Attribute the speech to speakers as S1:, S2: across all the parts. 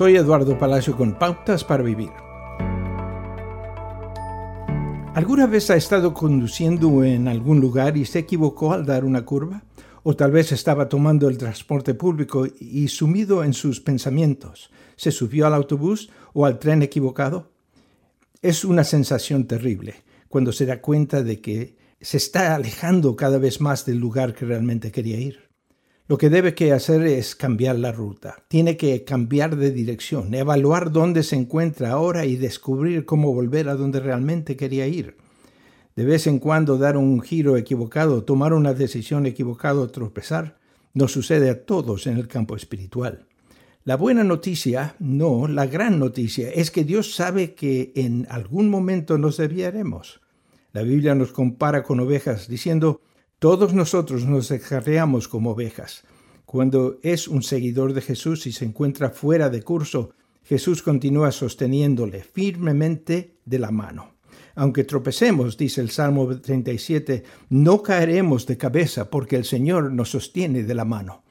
S1: Soy Eduardo Palacio con Pautas para Vivir. ¿Alguna vez ha estado conduciendo en algún lugar y se equivocó al dar una curva? O tal vez estaba tomando el transporte público y sumido en sus pensamientos, se subió al autobús o al tren equivocado. Es una sensación terrible cuando se da cuenta de que se está alejando cada vez más del lugar que realmente quería ir. Lo que debe hacer es cambiar la ruta. Tiene que cambiar de dirección, evaluar dónde se encuentra ahora y descubrir cómo volver a donde realmente quería ir. De vez en cuando dar un giro equivocado, tomar una decisión equivocada o tropezar, nos sucede a todos en el campo espiritual. La buena noticia, no, la gran noticia, es que Dios sabe que en algún momento nos desviaremos. La Biblia nos compara con ovejas, diciendo, todos nosotros nos descarriamos como ovejas. Cuando es un seguidor de Jesús y se encuentra fuera de curso, Jesús continúa sosteniéndole firmemente de la mano. Aunque tropecemos, dice el Salmo 37, no caeremos de cabeza porque el Señor nos sostiene de la mano.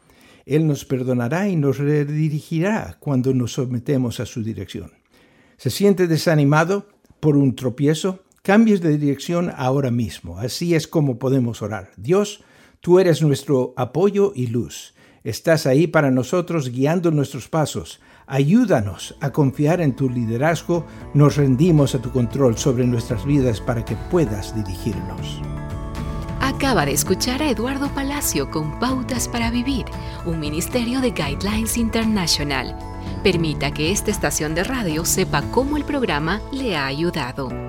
S1: Él nos perdonará y nos redirigirá cuando nos sometemos a su dirección. ¿Se siente desanimado por un tropiezo? Cambies de dirección ahora mismo. Así es como podemos orar. Dios, tú eres nuestro apoyo y luz. Estás ahí para nosotros guiando nuestros pasos. Ayúdanos a confiar en tu liderazgo. Nos rendimos a tu control sobre nuestras vidas para que puedas dirigirnos.
S2: Acaba de escuchar a Eduardo Palacio con Pautas para Vivir, un ministerio de Guidelines International. Permita que esta estación de radio sepa cómo el programa le ha ayudado.